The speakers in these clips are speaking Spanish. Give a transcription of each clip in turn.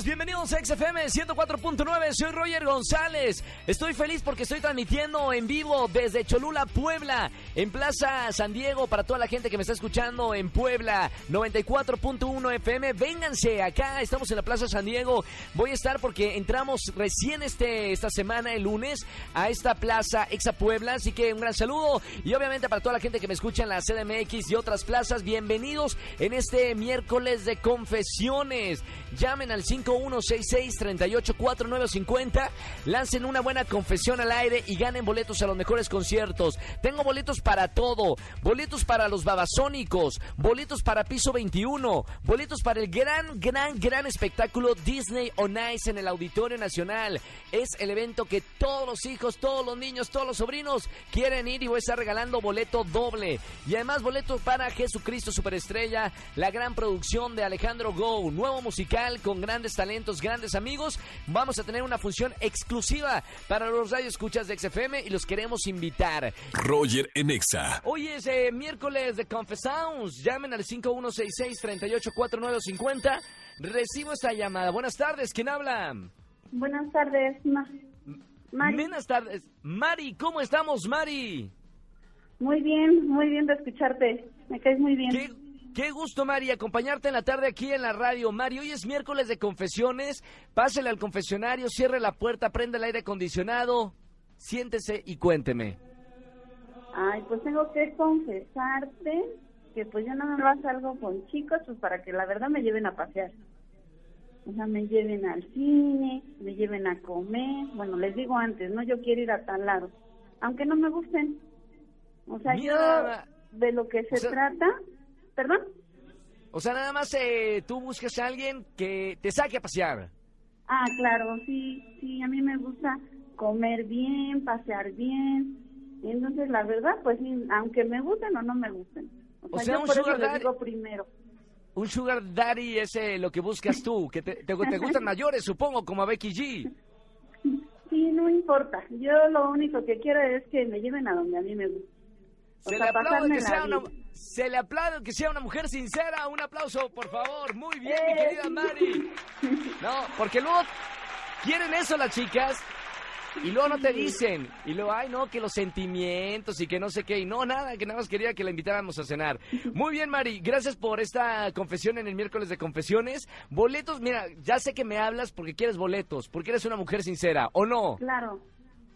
Bienvenidos a XFM 104.9, soy Roger González. Estoy feliz porque estoy transmitiendo en vivo desde Cholula, Puebla, en Plaza San Diego, para toda la gente que me está escuchando en Puebla, 94.1 FM. Vénganse acá, estamos en la Plaza San Diego. Voy a estar porque entramos recién este, esta semana, el lunes, a esta plaza Exa Puebla, así que un gran saludo. Y obviamente para toda la gente que me escucha en la CDMX y otras plazas, bienvenidos en este miércoles de confesiones. Llamen al 5166-384950, lancen una buena confesión al aire y ganen boletos a los mejores conciertos. Tengo boletos para todo, boletos para los babasónicos, boletos para Piso 21, boletos para el gran, gran, gran espectáculo Disney on Ice en el Auditorio Nacional. Es el evento que todos los hijos, todos los niños, todos los sobrinos quieren ir y voy a estar regalando boleto doble. Y además boletos para Jesucristo Superestrella, la gran producción de Alejandro Go, nuevo musical con grandes talentos, grandes amigos. Vamos a tener una función exclusiva para los radioescuchas de XFM y los queremos invitar. Roger en Exa. Hoy es eh, miércoles de Confessounds. Llamen al 5166-384950. Recibo esta llamada. Buenas tardes, ¿quién habla? Buenas tardes, Ma Mari. Buenas tardes. Mari, ¿cómo estamos, Mari? Muy bien, muy bien de escucharte. Me caes muy bien. Qué, qué gusto, Mari, acompañarte en la tarde aquí en la radio. Mari, hoy es miércoles de confesiones. Pásele al confesionario, cierre la puerta, prende el aire acondicionado. Siéntese y cuénteme. Ay, pues tengo que confesarte que pues yo no me vas algo con chicos, pues para que la verdad me lleven a pasear. O sea, me lleven al cine, me lleven a comer. Bueno, les digo antes, no, yo quiero ir a tal lado. Aunque no me gusten. O sea, Mira, yo de lo que se o sea- trata... ¿Perdón? O sea, nada más eh, tú buscas a alguien que te saque a pasear. Ah, claro, sí, sí, a mí me gusta comer bien, pasear bien. Y entonces, la verdad, pues aunque me gusten o no me gusten. O sea, O sea, yo un por sugar daddy. digo primero. Un sugar daddy es eh, lo que buscas tú, que te, te- te gustan mayores, supongo, como a Becky G. Sí, no importa. Yo lo único que quiero es que me lleven a donde a mí me gusta. Se le, aplaude pasarme que sea una, se le aplaude que sea una mujer sincera. Un aplauso, por favor. Muy bien, mi Eh. querida Mari. No, porque luego quieren eso las chicas y luego no te dicen. Y luego, ay, no, que los sentimientos y que no sé qué. Y no, nada, que nada más quería que la invitáramos a cenar. Muy bien, Mari. Gracias por esta confesión en el miércoles de confesiones. Boletos, mira, ya sé que me hablas porque quieres boletos, porque eres una mujer sincera, ¿o no? Claro.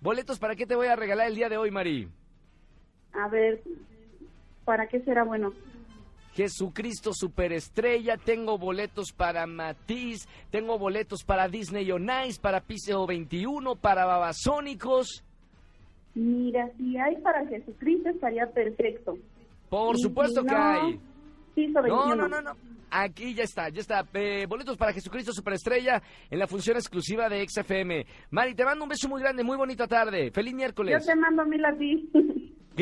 Boletos, ¿para qué te voy a regalar el día de hoy, Mari? A ver, ¿para qué será bueno? Jesucristo Superestrella, tengo boletos para Matiz, tengo boletos para Disney on Ice, para Piso 21, para Babasónicos. Mira, si hay para Jesucristo estaría perfecto. Por Y si supuesto que hay. Piso 21. No, no, no, no. Aquí ya está, ya está. Eh, boletos para Jesucristo Superestrella en la función exclusiva de XFM. Mari, te mando un beso muy grande, muy bonita tarde. Feliz Yo miércoles. te mando mil a ti.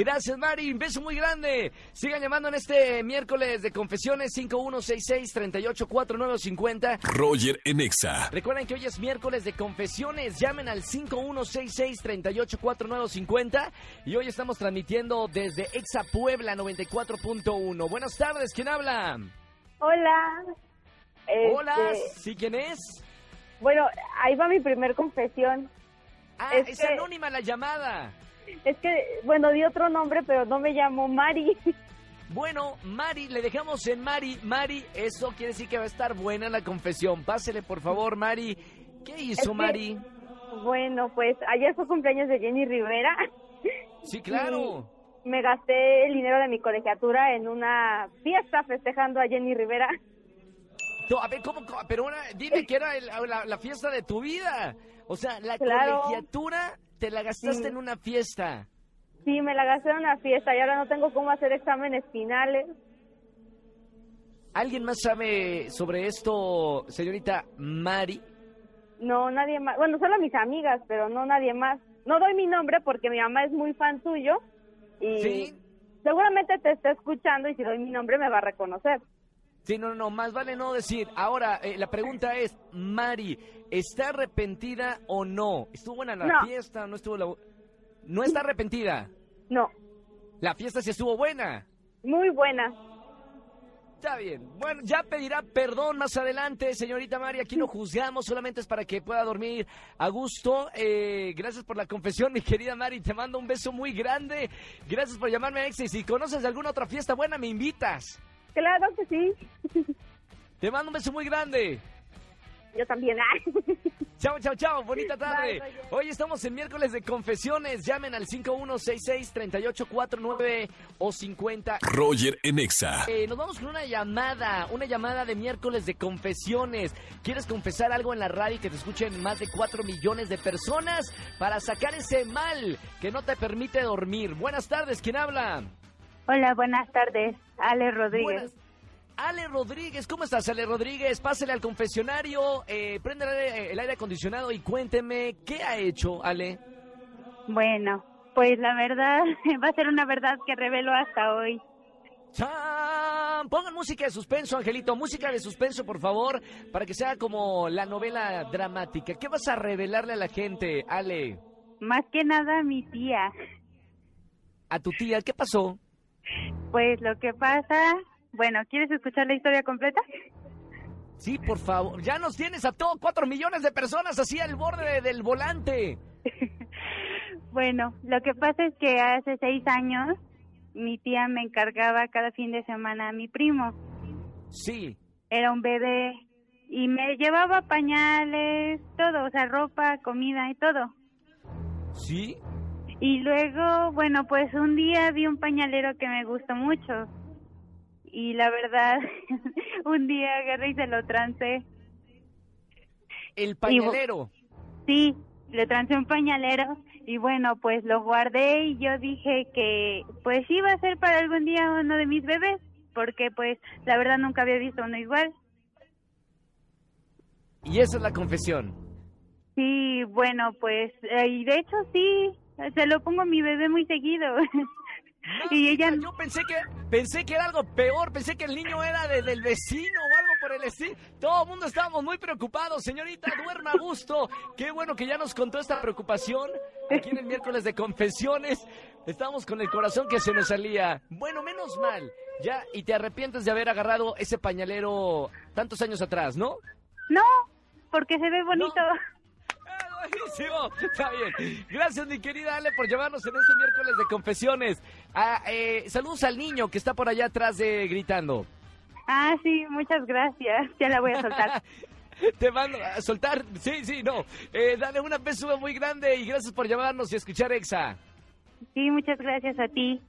Gracias, Mari. Un beso muy grande. Sigan llamando en este miércoles de confesiones 5166-384950. Roger en Exa. Recuerden que hoy es miércoles de confesiones. Llamen al 5166-384950. Y hoy estamos transmitiendo desde Exa Puebla 94.1. Buenas tardes, ¿quién habla? Hola. Hola, Este, ¿sí quién es? Bueno, ahí va mi primer confesión. Ah, es es que- anónima la llamada. Es que, bueno, di otro nombre, pero no me llamo Mari. Bueno, Mari, le dejamos en Mari. Mari, eso quiere decir que va a estar buena la confesión. Pásele, por favor, Mari. ¿Qué hizo, que- Mari? Bueno, pues ayer fue cumpleaños de Jenny Rivera. Sí, claro. Me gasté el dinero de mi colegiatura en una fiesta festejando a Jenny Rivera. No, a ver, ¿cómo? cómo? Pero una, dime que era el- la, la fiesta de tu vida. O sea, la Claro. colegiatura te la gastaste Sí. en una fiesta. Sí, me la gasté en una fiesta y ahora no tengo cómo hacer exámenes finales. ¿Alguien más sabe sobre esto, señorita Mari? No, nadie más. Bueno, solo mis amigas, pero no nadie más. No doy mi nombre porque mi mamá es muy fan tuyo y Sí. seguramente te está escuchando y si doy mi nombre me va a reconocer. Sí, no, no, más vale no decir. Ahora, eh, la pregunta es, Mari, ¿está arrepentida o no? ¿Estuvo buena la No. fiesta? ¿No estuvo la... ¿No está arrepentida? No, La fiesta sí estuvo buena. muy buena. Está bien. Bueno, ya pedirá perdón más adelante, señorita Mari. Aquí no juzgamos, solamente es para que pueda dormir a gusto. Eh, gracias por la confesión, mi querida Mari. Te mando un beso muy grande. Gracias por llamarme a. Y si conoces alguna otra fiesta buena, me invitas. Claro que sí. Te mando un beso muy grande. Yo también. Ay. Chao, chao, chao. Bonita tarde. Bye. Hoy estamos en miércoles de confesiones. Llamen al 5166-3849 o 50. Roger en Exa. Eh, nos vamos con una llamada, una llamada de miércoles de confesiones. ¿Quieres confesar algo en la radio y que te escuchen más de 4 millones de personas para sacar ese mal que no te permite dormir? Buenas tardes, ¿quién habla? Hola, buenas tardes. Ale Rodríguez. Buenas- Ale Rodríguez, ¿cómo estás, Ale Rodríguez? Pásale al confesionario, eh, prende el aire, el aire acondicionado y cuénteme qué ha hecho, Ale. Bueno, pues la verdad va a ser una verdad que revelo hasta hoy. ¡Chan! Pongan música de suspenso, Angelito. Música de suspenso, por favor, para que sea como la novela dramática. ¿Qué vas a revelarle a la gente, Ale? Más que nada mi tía. A tu tía, ¿qué pasó? Pues lo que pasa, bueno, ¿quieres escuchar la historia completa? Sí, por favor. Ya nos tienes a todos cuatro millones de personas así al borde de- del volante. Bueno, lo que pasa es que hace seis años mi tía me encargaba cada fin de semana a mi primo. Sí. Era un bebé y me llevaba pañales, todo, o sea, ropa, comida y todo. ¿Sí? Y luego, bueno, pues un día vi un pañalero que me gustó mucho. Y la verdad, un día agarré y se lo trancé. El pañalero. Sí, le trancé un pañalero y bueno, pues lo guardé y yo dije que pues iba a ser para algún día uno de mis bebés, porque pues la verdad nunca había visto uno igual. Y esa es la confesión. Sí, bueno, pues, eh, y de hecho sí, se lo pongo a mi bebé muy seguido. y ella... Yo pensé que pensé que era algo peor, pensé que el niño era de- del vecino o algo por el estilo. Todo el mundo estábamos muy preocupados, señorita, duerma a gusto. Qué bueno que ya nos contó esta preocupación. Aquí en el miércoles de confesiones, estábamos con el corazón que se nos salía. Bueno, menos mal. Ya, y te arrepientes de haber agarrado ese pañalero tantos años atrás, ¿no? No, porque se ve bonito. Buenísimo, está bien. Gracias, mi querida Ale, por llamarnos en este miércoles de confesiones. Ah, eh, saludos al niño que está por allá atrás de gritando. Ah, sí, muchas gracias. Ya la voy a soltar. Te mando a soltar. Sí, sí, no. Eh, dale una besuda muy grande y gracias por llamarnos y escuchar Exa. Sí, muchas gracias a ti.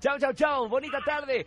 Chao, chao, chao. Bonita tarde.